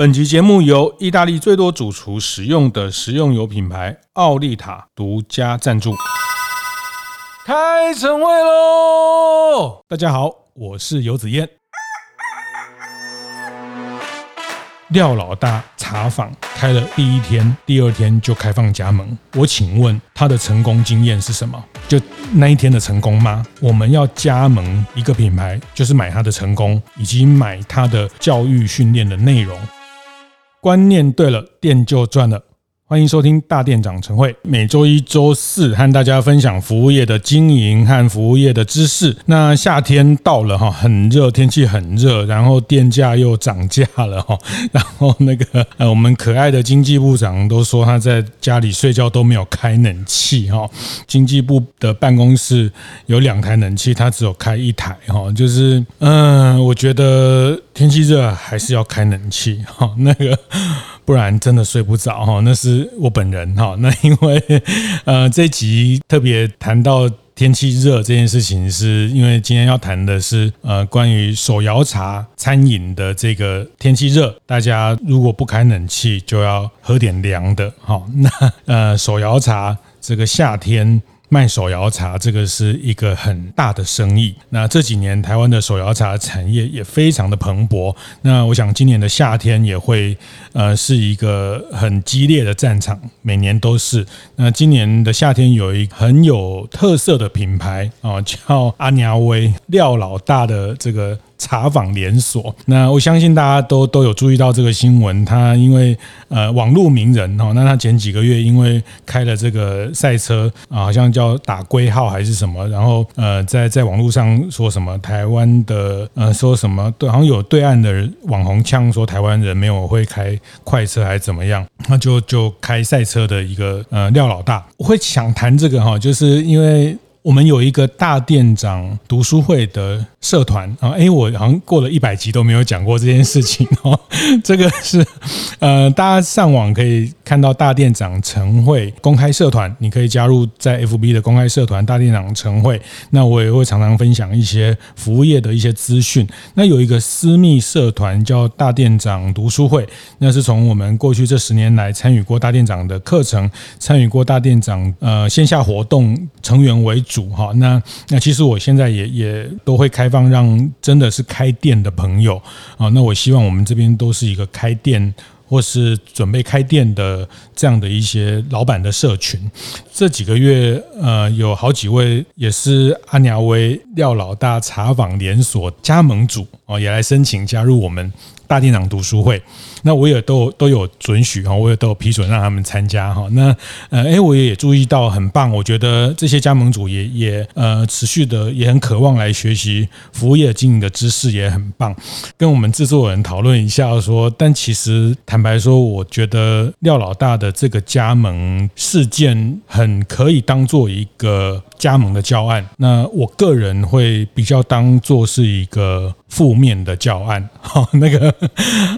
本集节目由意大利最多主厨使用的食用油品牌奥利塔独家赞助。开晨会喽！大家好，我是游子燕。廖老大茶坊开了第一天，第二天就开放加盟。我请问他的成功经验是什么？就那一天的成功吗？我们要加盟一个品牌，就是买他的成功，以及买他的教育训练的内容。观念对了，店就赚了。欢迎收听大店长晨会，每周一、周四和大家分享服务业的经营和服务业的知识。那夏天到了哈，很热，天气很热，然后电价又涨价了哈。然后那个呃，我们可爱的经济部长都说他在家里睡觉都没有开冷气哈。经济部的办公室有两台冷气，他只有开一台哈。就是嗯、我觉得天气热还是要开冷气哈。那个。不然真的睡不着哈，那是我本人哈。那因为呃，这集特别谈到天气热这件事情，是因为今天要谈的是呃，关于手摇茶餐饮的这个天气热，大家如果不开冷气，就要喝点凉的哈。那呃，手摇茶这个夏天。卖手摇茶，这个是一个很大的生意。那这几年台湾的手摇茶产业也非常的蓬勃。那我想今年的夏天也会，呃，是一个很激烈的战场，每年都是。那今年的夏天有一很有特色的品牌啊，叫阿娘威廖老大的这个。茶坊连锁，那我相信大家都都有注意到这个新闻。他因为呃网络名人哦，那他前几个月因为开了这个赛车啊，好像叫打龟号还是什么，然后呃在在网络上说什么台湾的呃说什么对，好像有对岸的网红呛说台湾人没有会开快车还是怎么样，那就就开赛车的一个呃廖老大，我会想谈这个哈，就是因为。我们有一个大店长读书会的社团啊，哎，我好像过了一百集都没有讲过这件事情哦。这个是呃，大家上网可以看到大店长晨会公开社团，你可以加入在 FB 的公开社团大店长晨会。那我也会常常分享一些服务业的一些资讯。那有一个私密社团叫大店长读书会，那是从我们过去这十年来参与过大店长的课程，参与过大店长呃线下活动成员为主哈，那那其实我现在也也都会开放让真的是开店的朋友啊，那我希望我们这边都是一个开店或是准备开店的这样的一些老板的社群。这几个月呃，有好几位也是阿娘威廖老大茶坊连锁加盟主啊，也来申请加入我们。大店长读书会，那我也都都有准许哈，我也都有批准让他们参加哈。那呃，哎，我也注意到很棒，我觉得这些加盟主也也呃持续的也很渴望来学习服务业经营的知识，也很棒。跟我们制作人讨论一下说，但其实坦白说，我觉得廖老大的这个加盟事件很可以当做一个加盟的教案。那我个人会比较当做是一个。负面的教案，哈，那个，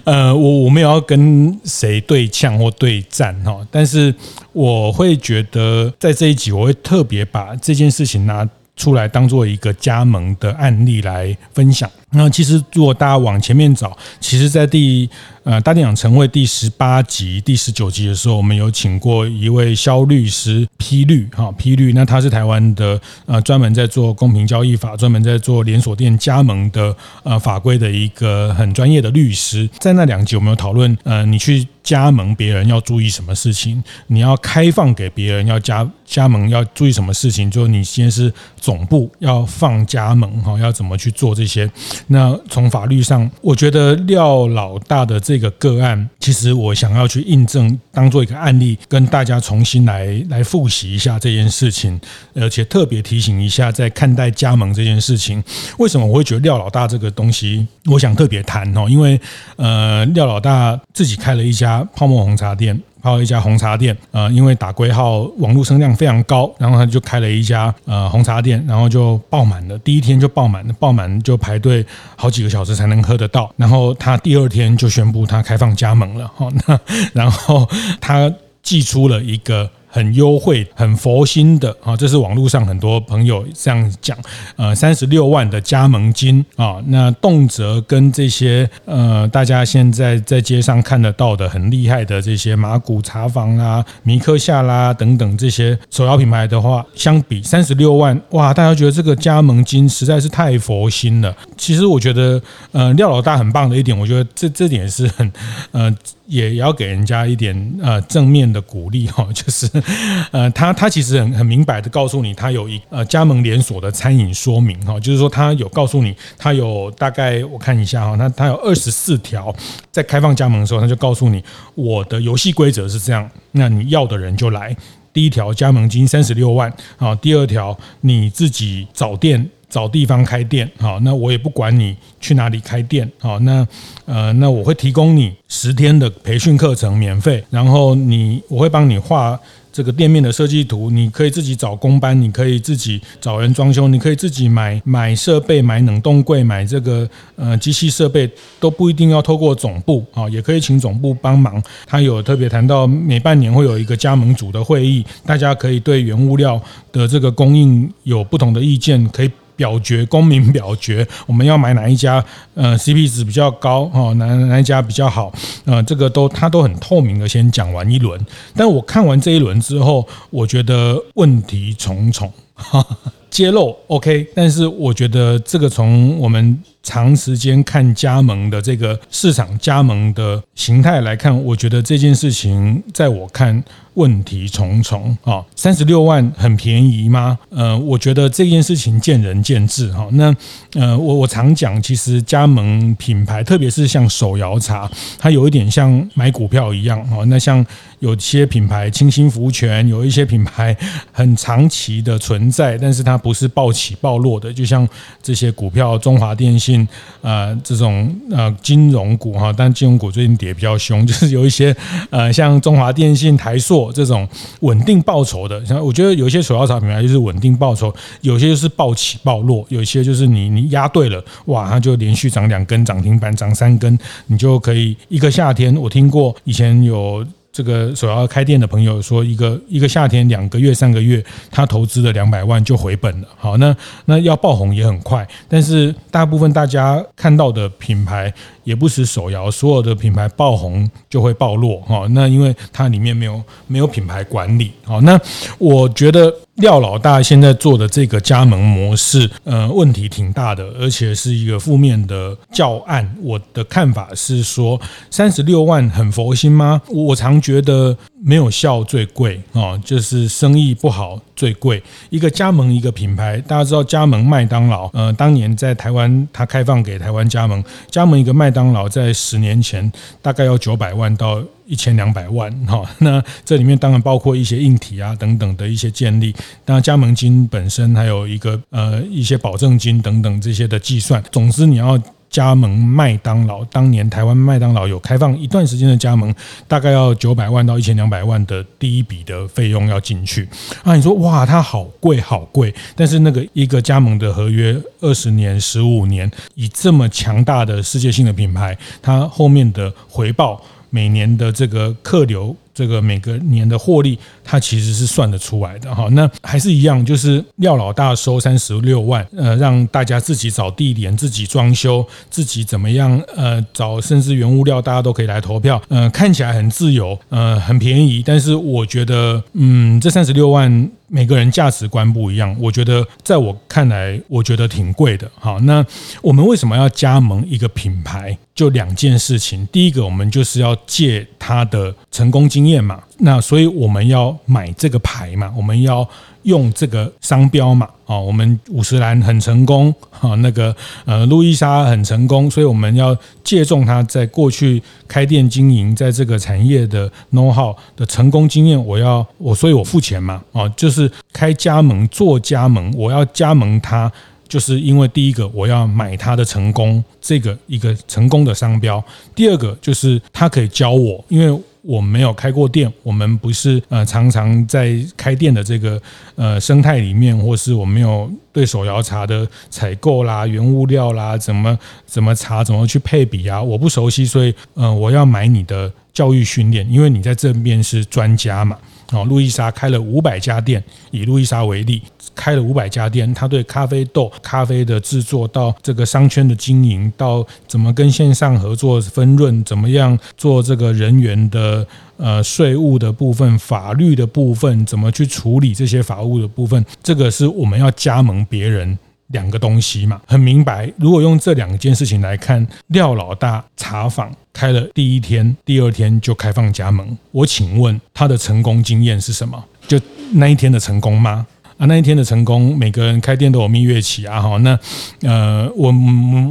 呃，我我没有要跟谁对呛或对战，哈，但是我会觉得在这一集，我会特别把这件事情拿出来当做一个加盟的案例来分享。那其实如果大家往前面找，其实，在第。呃，大店长晨会第十八集、第十九集的时候，我们有请过一位萧律师批律哈批律，那他是台湾的呃专门在做公平交易法、专门在做连锁店加盟的呃法规的一个很专业的律师。在那两集，我们有讨论呃，你去加盟别人要注意什么事情，你要开放给别人要加加盟要注意什么事情，就你先是总部要放加盟哈，要怎么去做这些。那从法律上，我觉得廖老大的这。这个个案，其实我想要去印证，当做一个案例，跟大家重新来来复习一下这件事情，而且特别提醒一下，在看待加盟这件事情，为什么我会觉得廖老大这个东西，我想特别谈哦，因为呃，廖老大自己开了一家泡沫红茶店。还有一家红茶店，呃，因为打龟号网络声量非常高，然后他就开了一家呃红茶店，然后就爆满了，第一天就爆满了，爆满就排队好几个小时才能喝得到，然后他第二天就宣布他开放加盟了，哈，那然后他寄出了一个。很优惠、很佛心的啊，这是网络上很多朋友这样讲。呃，三十六万的加盟金啊，那动辄跟这些呃大家现在在街上看得到的很厉害的这些马古茶坊啦、迷客夏啦等等这些手摇品牌的话，相比三十六万，哇，大家觉得这个加盟金实在是太佛心了。其实我觉得，呃，廖老大很棒的一点，我觉得这这点是很呃。也要给人家一点呃正面的鼓励哈，就是 呃他他其实很很明白的告诉你，他有一呃加盟连锁的餐饮说明哈，就是说他有告诉你，他有大概我看一下哈，他他有二十四条，在开放加盟的时候，他就告诉你我的游戏规则是这样，那你要的人就来。第一条加盟金三十六万啊，第二条你自己找店。找地方开店，好，那我也不管你去哪里开店，好，那呃，那我会提供你十天的培训课程免费，然后你我会帮你画这个店面的设计图，你可以自己找工班，你可以自己找人装修，你可以自己买买设备，买冷冻柜，买这个呃机器设备都不一定要透过总部啊，也可以请总部帮忙。他有特别谈到每半年会有一个加盟组的会议，大家可以对原物料的这个供应有不同的意见，可以。表决，公民表决，我们要买哪一家？呃，CP 值比较高哈，哪哪一家比较好？呃，这个都他都很透明的，先讲完一轮。但我看完这一轮之后，我觉得问题重重，揭露 OK，但是我觉得这个从我们。长时间看加盟的这个市场加盟的形态来看，我觉得这件事情在我看问题重重啊。三十六万很便宜吗？呃，我觉得这件事情见仁见智哈。那呃，我我常讲，其实加盟品牌，特别是像手摇茶，它有一点像买股票一样哈。那像有些品牌清心福泉，有一些品牌很长期的存在，但是它不是暴起暴落的，就像这些股票，中华电信。呃，这种呃金融股哈，但金融股最近跌比较凶，就是有一些呃像中华电信、台塑这种稳定报酬的，像我觉得有一些手摇茶品牌就是稳定报酬，有些就是暴起暴落，有些就是你你压对了，哇，它就连续涨两根涨停板，涨三根，你就可以一个夏天。我听过以前有。这个手摇开店的朋友说，一个一个夏天两个月三个月，他投资了两百万就回本了。好，那那要爆红也很快，但是大部分大家看到的品牌也不是手摇，所有的品牌爆红就会暴落。哈，那因为它里面没有没有品牌管理。好，那我觉得。廖老大现在做的这个加盟模式，呃，问题挺大的，而且是一个负面的教案。我的看法是说，三十六万很佛心吗？我常觉得没有效最贵啊，就是生意不好最贵。一个加盟一个品牌，大家知道加盟麦当劳，呃，当年在台湾，它开放给台湾加盟，加盟一个麦当劳，在十年前大概要九百万到。一千两百万哈，那这里面当然包括一些硬体啊等等的一些建立，那加盟金本身还有一个呃一些保证金等等这些的计算。总之你要加盟麦当劳，当年台湾麦当劳有开放一段时间的加盟，大概要九百万到一千两百万的第一笔的费用要进去。啊，你说哇，它好贵好贵，但是那个一个加盟的合约二十年、十五年，以这么强大的世界性的品牌，它后面的回报。每年的这个客流，这个每个年的获利，它其实是算得出来的哈。那还是一样，就是廖老大收三十六万，呃，让大家自己找地点、自己装修、自己怎么样，呃，找甚至原物料，大家都可以来投票。呃，看起来很自由，呃，很便宜，但是我觉得，嗯，这三十六万。每个人价值观不一样，我觉得在我看来，我觉得挺贵的。好，那我们为什么要加盟一个品牌？就两件事情。第一个，我们就是要借他的成功经经验嘛。那所以我们要买这个牌嘛，我们要用这个商标嘛，啊，我们五十岚很成功，啊，那个呃路易莎很成功，所以我们要借重他在过去开店经营在这个产业的 know how 的成功经验，我要我所以我付钱嘛，啊，就是开加盟做加盟，我要加盟他，就是因为第一个我要买他的成功这个一个成功的商标，第二个就是他可以教我，因为。我没有开过店，我们不是呃常常在开店的这个呃生态里面，或是我没有对手摇茶的采购啦、原物料啦、怎么怎么茶、怎么去配比啊，我不熟悉，所以呃我要买你的教育训练，因为你在这边是专家嘛。哦，路易莎开了五百家店，以路易莎为例，开了五百家店，他对咖啡豆、咖啡的制作到这个商圈的经营，到怎么跟线上合作分润，怎么样做这个人员的呃税务的部分、法律的部分，怎么去处理这些法务的部分，这个是我们要加盟别人。两个东西嘛，很明白。如果用这两件事情来看，廖老大茶坊开了第一天，第二天就开放加盟。我请问他的成功经验是什么？就那一天的成功吗？那一天的成功，每个人开店都有蜜月期啊，哈。那呃，我我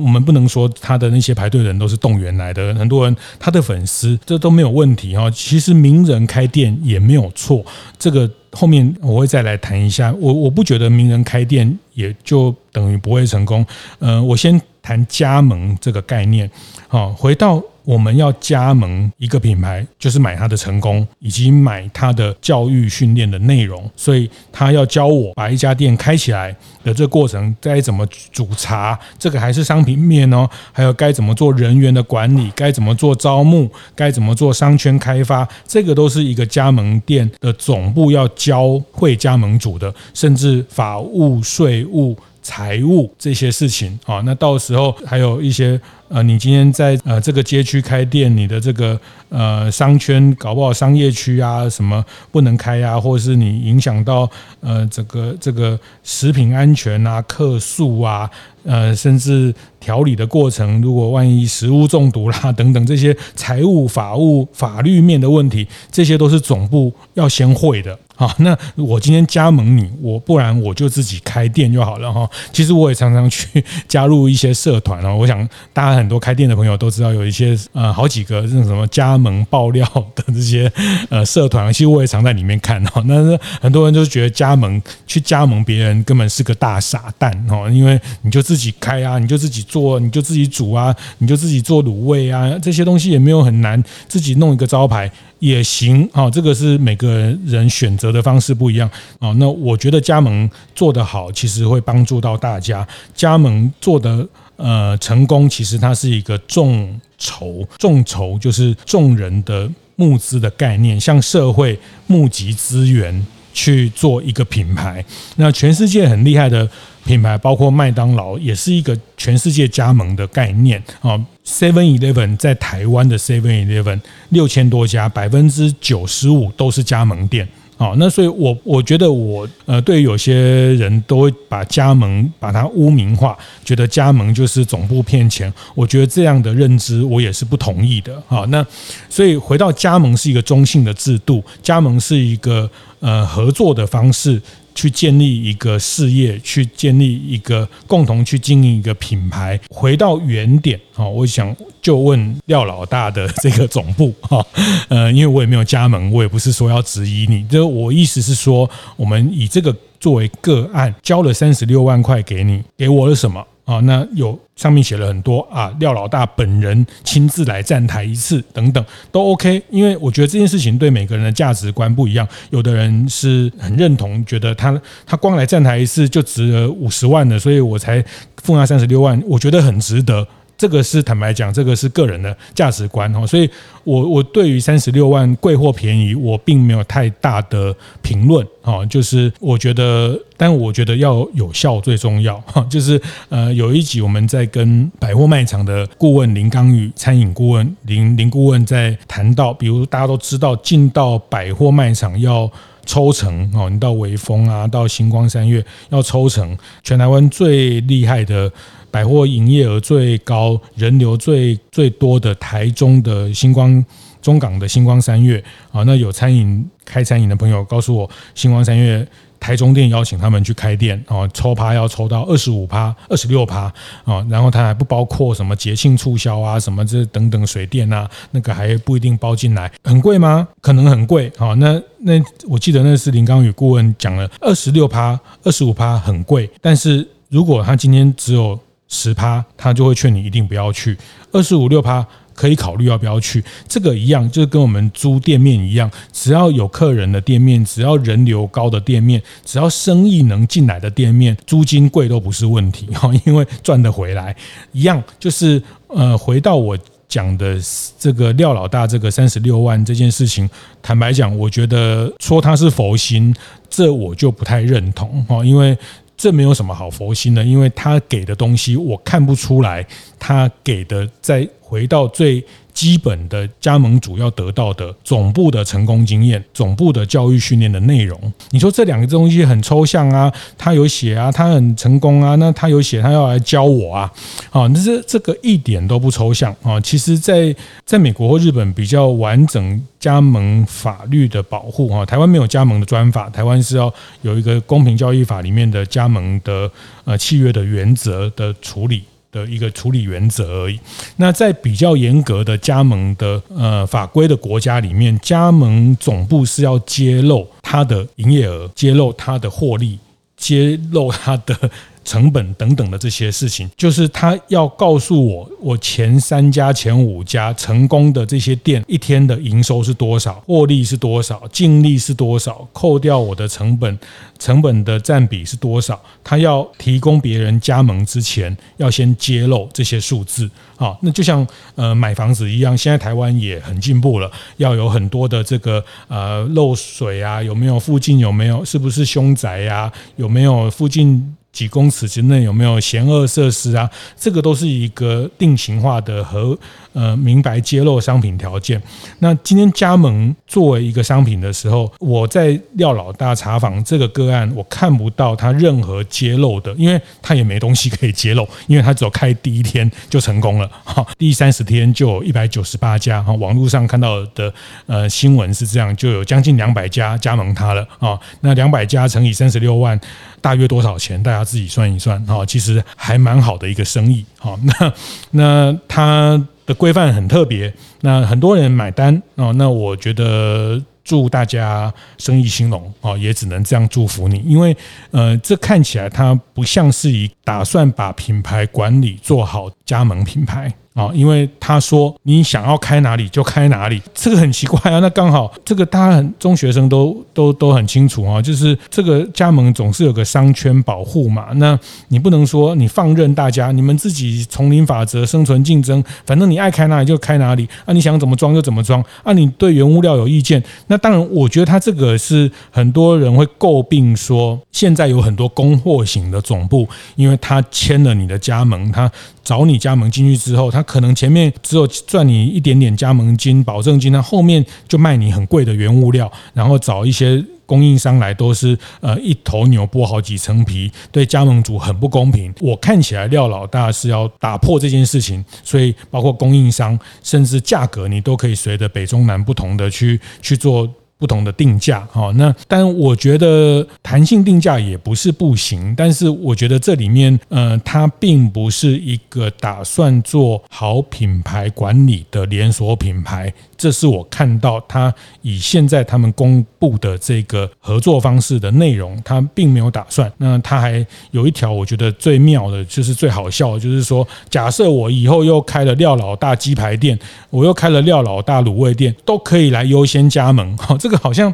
我们不能说他的那些排队人都是动员来的，很多人他的粉丝这都没有问题哈。其实名人开店也没有错，这个。后面我会再来谈一下，我我不觉得名人开店也就等于不会成功。呃，我先谈加盟这个概念。好，回到。我们要加盟一个品牌，就是买它的成功，以及买它的教育训练的内容。所以他要教我把一家店开起来的这个过程，该怎么煮茶，这个还是商品面哦，还有该怎么做人员的管理，该怎么做招募，该怎么做商圈开发，这个都是一个加盟店的总部要教会加盟主的，甚至法务、税务、财务这些事情啊。那到时候还有一些。呃，你今天在呃这个街区开店，你的这个呃商圈搞不好商业区啊什么不能开啊，或是你影响到呃这个这个食品安全啊、客诉啊，呃甚至调理的过程，如果万一食物中毒啦 等等这些财务、法务、法律面的问题，这些都是总部要先会的。好，那我今天加盟你，我不然我就自己开店就好了哈。其实我也常常去 加入一些社团哦，我想大家。很多开店的朋友都知道有一些呃好几个这种什么加盟爆料的这些呃社团，其实我也常在里面看哈。但是很多人就觉得加盟去加盟别人根本是个大傻蛋哈，因为你就自己开啊，你就自己做，你就自己煮啊，你就自己做卤味啊，这些东西也没有很难，自己弄一个招牌也行啊。这个是每个人选择的方式不一样啊。那我觉得加盟做得好，其实会帮助到大家。加盟做得。呃，成功其实它是一个众筹，众筹就是众人的募资的概念，向社会募集资源去做一个品牌。那全世界很厉害的品牌，包括麦当劳，也是一个全世界加盟的概念啊。Seven Eleven 在台湾的 Seven Eleven 六千多家，百分之九十五都是加盟店。好，那所以我，我觉得我呃，对于有些人都会把加盟把它污名化，觉得加盟就是总部骗钱。我觉得这样的认知我也是不同意的。好，那所以回到加盟是一个中性的制度，加盟是一个呃合作的方式。去建立一个事业，去建立一个共同去经营一个品牌。回到原点啊，我想就问廖老大的这个总部 哈，呃，因为我也没有加盟，我也不是说要质疑你。就我意思是说，我们以这个作为个案，交了三十六万块给你，给我了什么？啊，那有上面写了很多啊，廖老大本人亲自来站台一次，等等都 OK。因为我觉得这件事情对每个人的价值观不一样，有的人是很认同，觉得他他光来站台一次就值了五十万的，所以我才付他三十六万，我觉得很值得。这个是坦白讲，这个是个人的价值观哈，所以我我对于三十六万贵或便宜，我并没有太大的评论哈，就是我觉得，但我觉得要有效最重要哈，就是呃，有一集我们在跟百货卖场的顾问林刚宇餐饮顾问林林顾问在谈到，比如大家都知道进到百货卖场要抽成哦，你到微风啊，到星光三月要抽成，全台湾最厉害的。百货营业额最高、人流最最多的台中的星光、中港的星光三月。啊，那有餐饮开餐饮的朋友告诉我，星光三月台中店邀请他们去开店。啊，抽趴要抽到二十五趴、二十六趴。啊，然后它还不包括什么节庆促销啊、什么这等等水电啊，那个还不一定包进来，很贵吗？可能很贵。啊。那那我记得那是林刚宇顾问讲了，二十六趴、二十五趴很贵，但是如果他今天只有十趴，他就会劝你一定不要去；二十五六趴可以考虑要不要去。这个一样，就跟我们租店面一样，只要有客人的店面，只要人流高的店面，只要生意能进来的店面，租金贵都不是问题哈，因为赚得回来。一样就是呃，回到我讲的这个廖老大这个三十六万这件事情，坦白讲，我觉得说他是佛心，这我就不太认同哦，因为这没有什么好佛心的，因为他给的东西我看不出来，他给的再回到最。基本的加盟主要得到的总部的成功经验、总部的教育训练的内容，你说这两个东西很抽象啊？他有写啊，他很成功啊，那他有写，他要来教我啊？啊，那这这个一点都不抽象啊！其实，在在美国或日本比较完整加盟法律的保护啊，台湾没有加盟的专法，台湾是要有一个公平交易法里面的加盟的呃契约的原则的处理。的一个处理原则而已。那在比较严格的加盟的呃法规的国家里面，加盟总部是要揭露它的营业额，揭露它的获利，揭露它的。成本等等的这些事情，就是他要告诉我，我前三家、前五家成功的这些店一天的营收是多少，获利是多少，净利是多少，扣掉我的成本，成本的占比是多少。他要提供别人加盟之前，要先揭露这些数字。好，那就像呃买房子一样，现在台湾也很进步了，要有很多的这个呃漏水啊，有没有附近有没有是不是凶宅呀，有没有附近。几公尺之内有没有嫌恶设施啊？这个都是一个定型化的和呃明白揭露商品条件。那今天加盟作为一个商品的时候，我在廖老大查访这个个案，我看不到他任何揭露的，因为他也没东西可以揭露，因为他只有开第一天就成功了，哈，第三十天就有一百九十八家，哈，网络上看到的呃新闻是这样，就有将近两百家加盟他了啊，那两百家乘以三十六万。大约多少钱？大家自己算一算哈，其实还蛮好的一个生意哈。那那它的规范很特别，那很多人买单哦。那我觉得祝大家生意兴隆啊，也只能这样祝福你，因为呃，这看起来它不像是以打算把品牌管理做好加盟品牌。啊，因为他说你想要开哪里就开哪里，这个很奇怪啊。那刚好这个大家很中学生都都都很清楚啊，就是这个加盟总是有个商圈保护嘛。那你不能说你放任大家，你们自己丛林法则、生存竞争，反正你爱开哪里就开哪里啊，你想怎么装就怎么装啊。你对原物料有意见，那当然，我觉得他这个是很多人会诟病说，现在有很多供货型的总部，因为他签了你的加盟，他。找你加盟进去之后，他可能前面只有赚你一点点加盟金、保证金，他后面就卖你很贵的原物料，然后找一些供应商来，都是呃一头牛剥好几层皮，对加盟主很不公平。我看起来廖老大是要打破这件事情，所以包括供应商，甚至价格你都可以随着北中南不同的去去做。不同的定价，哈，那但我觉得弹性定价也不是不行，但是我觉得这里面，呃，它并不是一个打算做好品牌管理的连锁品牌。这是我看到他以现在他们公布的这个合作方式的内容，他并没有打算。那他还有一条我觉得最妙的，就是最好笑的，就是说，假设我以后又开了廖老大鸡排店，我又开了廖老大卤味店，都可以来优先加盟。哈，这个好像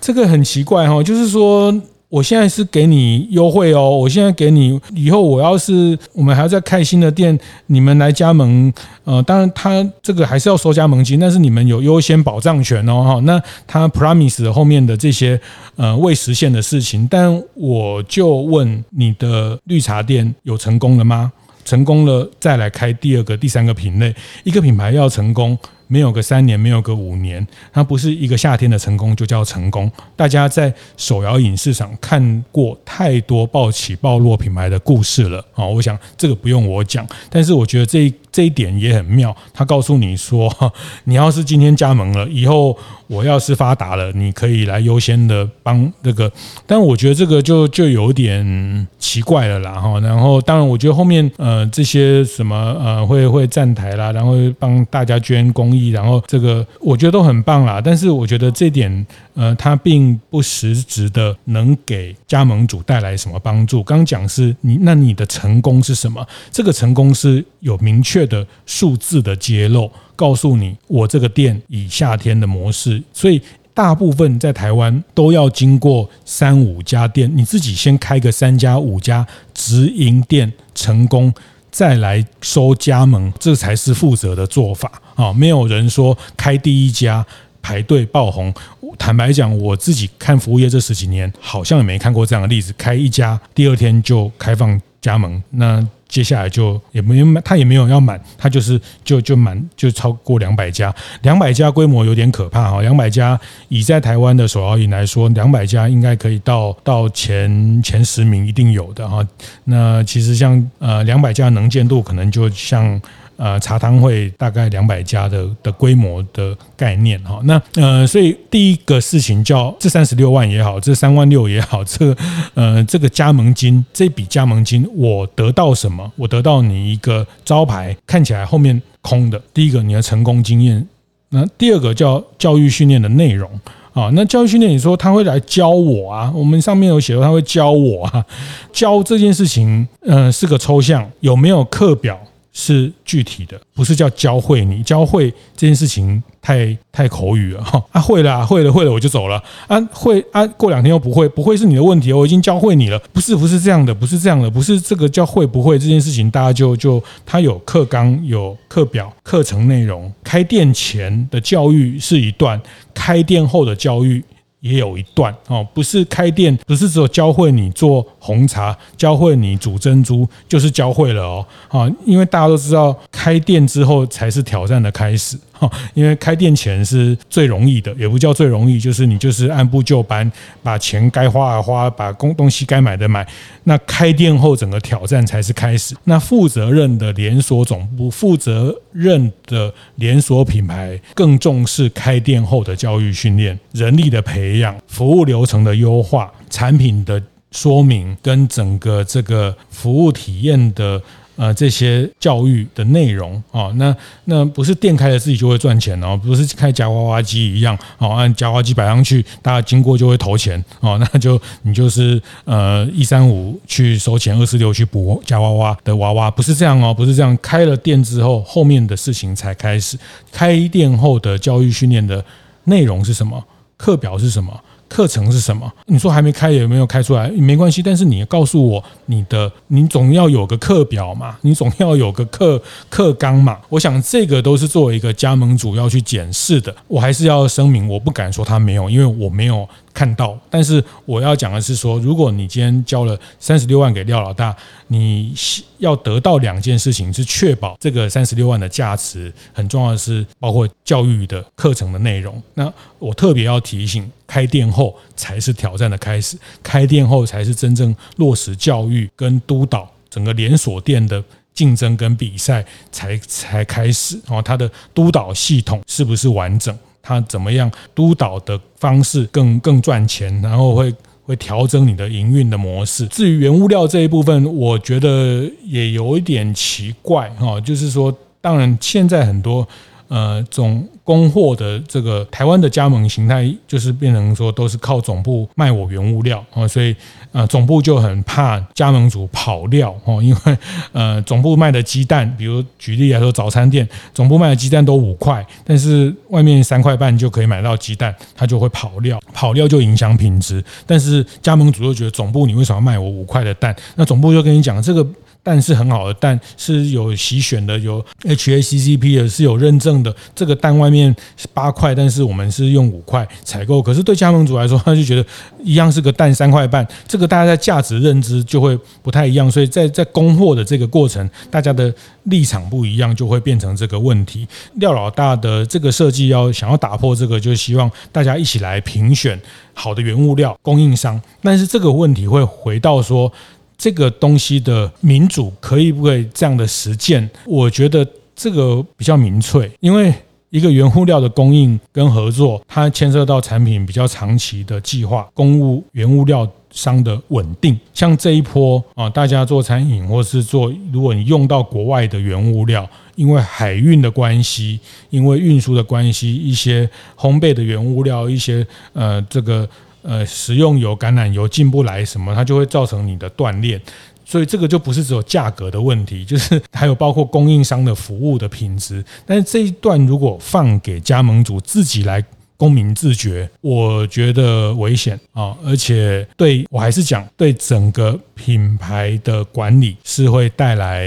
这个很奇怪哈，就是说。我现在是给你优惠哦，我现在给你，以后我要是我们还要再开新的店，你们来加盟，呃，当然他这个还是要收加盟金，但是你们有优先保障权哦，哈，那他 promise 后面的这些呃未实现的事情，但我就问你的绿茶店有成功了吗？成功了再来开第二个、第三个品类，一个品牌要成功。没有个三年，没有个五年，它不是一个夏天的成功就叫成功。大家在手摇饮市场看过太多暴起暴落品牌的故事了啊！我想这个不用我讲，但是我觉得这这一点也很妙。他告诉你说，你要是今天加盟了，以后我要是发达了，你可以来优先的帮这个。但我觉得这个就就有点奇怪了啦哈。然后当然，我觉得后面呃这些什么呃会会站台啦，然后帮大家捐公益。然后这个我觉得都很棒啦，但是我觉得这点呃，它并不实质的能给加盟主带来什么帮助。刚讲是你，那你的成功是什么？这个成功是有明确的数字的揭露，告诉你我这个店以夏天的模式，所以大部分在台湾都要经过三五家店，你自己先开个三家五家直营店成功。再来收加盟，这才是负责的做法啊！没有人说开第一家排队爆红。坦白讲，我自己看服务业这十几年，好像也没看过这样的例子，开一家第二天就开放加盟。那接下来就也没有，他也没有要满，他就是就就满就超过两百家，两百家规模有点可怕哈，两百家以在台湾的手摇饮来说，两百家应该可以到到前前十名一定有的哈。那其实像呃两百家能见度，可能就像。呃，茶汤会大概两百家的的规模的概念哈，那呃，所以第一个事情叫这三十六万也好，这三万六也好，这呃这个加盟金这笔加盟金我得到什么？我得到你一个招牌，看起来后面空的。第一个你的成功经验，那第二个叫教育训练的内容啊。那教育训练，你说他会来教我啊？我们上面有写说他会教我啊，教这件事情，嗯，是个抽象，有没有课表？是具体的，不是叫教会你，教会这件事情太太口语了哈。啊，会了啊，会了会了我就走了。啊，会啊，过两天又不会，不会是你的问题，我已经教会你了，不是不是这样的，不是这样的，不是这个叫会不会这件事情，大家就就他有课纲、有课表、课程内容，开店前的教育是一段，开店后的教育。也有一段哦，不是开店，不是只有教会你做红茶，教会你煮珍珠，就是教会了哦。啊，因为大家都知道，开店之后才是挑战的开始。因为开店前是最容易的，也不叫最容易，就是你就是按部就班，把钱该花的花，把工东西该买的买。那开店后，整个挑战才是开始。那负责任的连锁总部，负责任的连锁品牌，更重视开店后的教育训练、人力的培养、服务流程的优化、产品的说明跟整个这个服务体验的。呃，这些教育的内容哦，那那不是店开了自己就会赚钱哦，不是开夹娃娃机一样哦，按夹娃娃机摆上去，大家经过就会投钱哦，那就你就是呃一三五去收钱，二四六去补夹娃娃的娃娃，不是这样哦，不是这样，开了店之后，后面的事情才开始。开店后的教育训练的内容是什么？课表是什么？课程是什么？你说还没开也没有开出来，没关系。但是你告诉我你的，你总要有个课表嘛，你总要有个课课纲嘛。我想这个都是作为一个加盟主要去检视的。我还是要声明，我不敢说他没有，因为我没有。看到，但是我要讲的是说，如果你今天交了三十六万给廖老大，你要得到两件事情，是确保这个三十六万的价值。很重要的是，包括教育的课程的内容。那我特别要提醒，开店后才是挑战的开始，开店后才是真正落实教育跟督导整个连锁店的竞争跟比赛才才开始。然后它的督导系统是不是完整？他怎么样督导的方式更更赚钱，然后会会调整你的营运的模式。至于原物料这一部分，我觉得也有一点奇怪哈，就是说，当然现在很多。呃，总供货的这个台湾的加盟形态，就是变成说都是靠总部卖我原物料啊，所以呃总部就很怕加盟主跑料哦，因为呃总部卖的鸡蛋，比如举例来说，早餐店总部卖的鸡蛋都五块，但是外面三块半就可以买到鸡蛋，他就会跑料，跑料就影响品质，但是加盟主就觉得总部你为什么要卖我五块的蛋？那总部就跟你讲这个。蛋是很好的蛋，是有洗选的，有 HACCP 的，是有认证的。这个蛋外面八块，但是我们是用五块采购。可是对加盟主来说，他就觉得一样是个蛋三块半，这个大家在价值认知就会不太一样。所以在在供货的这个过程，大家的立场不一样，就会变成这个问题。廖老大的这个设计要想要打破这个，就希望大家一起来评选好的原物料供应商。但是这个问题会回到说。这个东西的民主可以不可以这样的实践？我觉得这个比较明确，因为一个原物料的供应跟合作，它牵涉到产品比较长期的计划，供物原物料商的稳定。像这一波啊，大家做餐饮或是做，如果你用到国外的原物料，因为海运的关系，因为运输的关系，一些烘焙的原物料，一些呃这个。呃，食用油、橄榄油进不来什么，它就会造成你的断链，所以这个就不是只有价格的问题，就是还有包括供应商的服务的品质。但是这一段如果放给加盟主自己来公民自觉，我觉得危险啊，而且对我还是讲对整个品牌的管理是会带来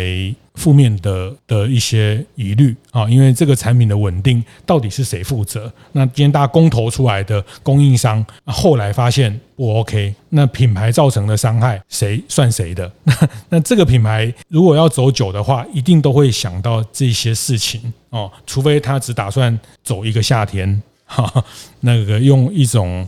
负面的的一些疑虑啊，因为这个产品的稳定到底是谁负责？那今天大家公投出来的供应商，后来发现不 OK，那品牌造成的伤害谁算谁的？那 那这个品牌如果要走久的话，一定都会想到这些事情哦，除非他只打算走一个夏天，哈，那个用一种。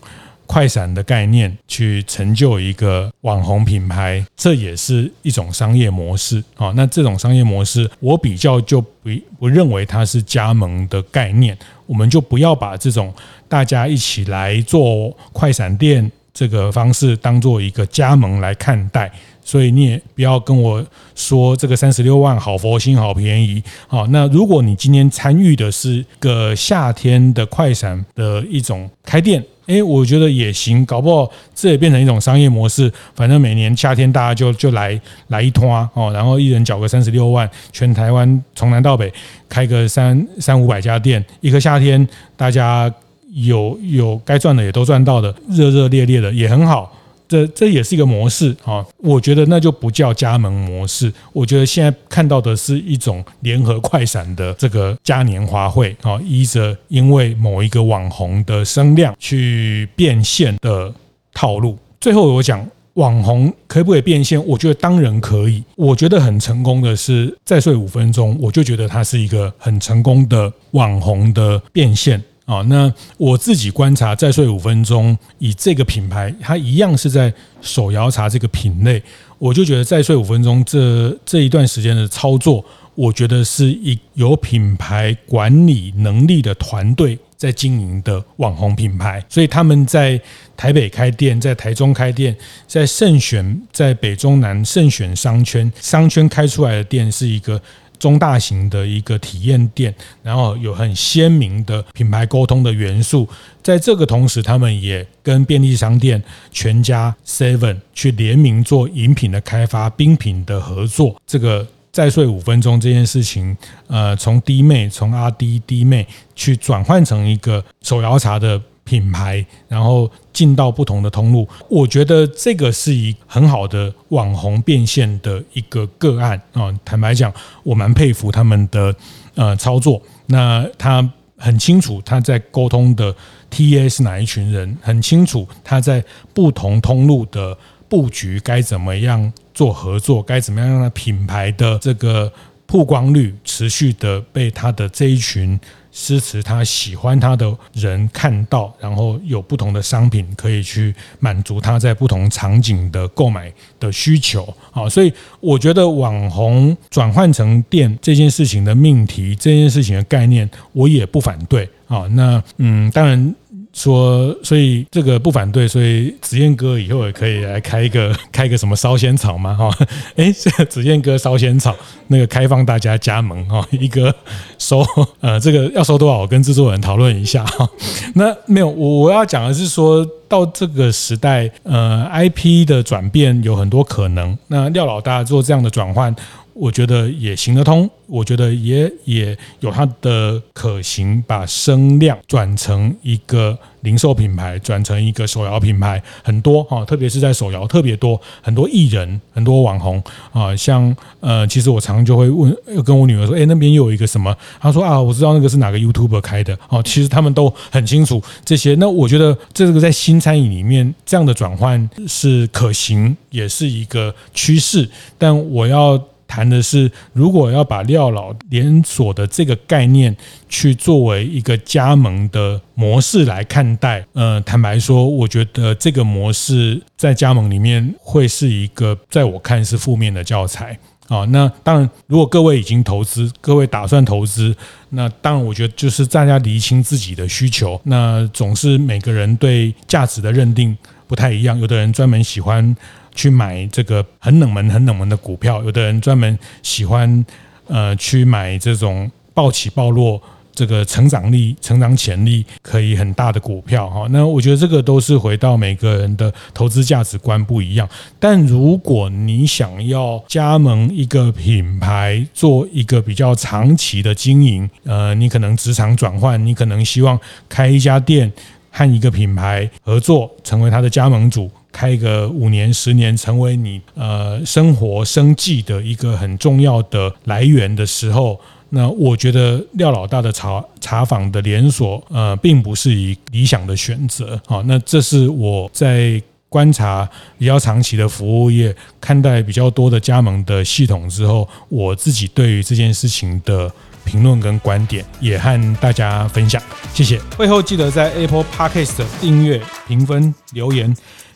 快闪的概念去成就一个网红品牌，这也是一种商业模式啊。那这种商业模式，我比较就不不认为它是加盟的概念。我们就不要把这种大家一起来做快闪店这个方式当做一个加盟来看待。所以你也不要跟我说这个三十六万好佛心好便宜。好，那如果你今天参与的是个夏天的快闪的一种开店。哎，我觉得也行，搞不好这也变成一种商业模式。反正每年夏天大家就就来来一摊哦，然后一人缴个三十六万，全台湾从南到北开个三三五百家店，一个夏天大家有有该赚的也都赚到的，热热烈烈的也很好。这这也是一个模式啊，我觉得那就不叫加盟模式。我觉得现在看到的是一种联合快闪的这个嘉年华会啊，依着因为某一个网红的声量去变现的套路。最后我讲网红可不可以变现？我觉得当然可以。我觉得很成功的是再睡五分钟，我就觉得它是一个很成功的网红的变现。啊，那我自己观察，再睡五分钟，以这个品牌，它一样是在手摇茶这个品类，我就觉得再睡五分钟这这一段时间的操作，我觉得是一有品牌管理能力的团队在经营的网红品牌，所以他们在台北开店，在台中开店，在慎选，在北中南慎选商圈，商圈开出来的店是一个。中大型的一个体验店，然后有很鲜明的品牌沟通的元素。在这个同时，他们也跟便利商店、全家、Seven 去联名做饮品的开发、冰品的合作。这个再睡五分钟这件事情，呃，从滴妹从阿滴滴妹去转换成一个手摇茶的。品牌，然后进到不同的通路，我觉得这个是一很好的网红变现的一个个案啊。坦白讲，我蛮佩服他们的呃操作。那他很清楚他在沟通的 TA 是哪一群人，很清楚他在不同通路的布局该怎么样做合作，该怎么样让品牌的这个曝光率持续的被他的这一群。支持他喜欢他的人看到，然后有不同的商品可以去满足他在不同场景的购买的需求啊，所以我觉得网红转换成店这件事情的命题，这件事情的概念，我也不反对啊。那嗯，当然。说，所以这个不反对，所以子燕哥以后也可以来开一个 开一个什么烧仙草嘛？哈，哎，子燕哥烧仙草那个开放大家加盟哈，一个收呃，这个要收多少？我跟制作人讨论一下哈。那没有，我我要讲的是说到这个时代，呃，IP 的转变有很多可能。那廖老大做这样的转换。我觉得也行得通，我觉得也也有它的可行，把声量转成一个零售品牌，转成一个手摇品牌，很多哈，特别是在手摇特别多，很多艺人，很多网红啊，像呃，其实我常常就会问，跟我女儿说，哎，那边又有一个什么？她说啊，我知道那个是哪个 YouTuber 开的哦，其实他们都很清楚这些。那我觉得这个在新餐饮里面这样的转换是可行，也是一个趋势，但我要。谈的是，如果要把廖老连锁的这个概念去作为一个加盟的模式来看待，呃，坦白说，我觉得这个模式在加盟里面会是一个，在我看是负面的教材啊。那当然，如果各位已经投资，各位打算投资，那当然，我觉得就是大家厘清自己的需求。那总是每个人对价值的认定不太一样，有的人专门喜欢。去买这个很冷门、很冷门的股票，有的人专门喜欢呃去买这种暴起暴落、这个成长力、成长潜力可以很大的股票哈。那我觉得这个都是回到每个人的投资价值观不一样。但如果你想要加盟一个品牌，做一个比较长期的经营，呃，你可能职场转换，你可能希望开一家店和一个品牌合作，成为他的加盟主。开个五年、十年，成为你呃生活生计的一个很重要的来源的时候，那我觉得廖老大的茶茶坊的连锁呃，并不是一理想的选择。好，那这是我在观察比较长期的服务业，看待比较多的加盟的系统之后，我自己对于这件事情的。评论跟观点也和大家分享，谢谢。会后记得在 Apple Podcast 订阅、评分、留言。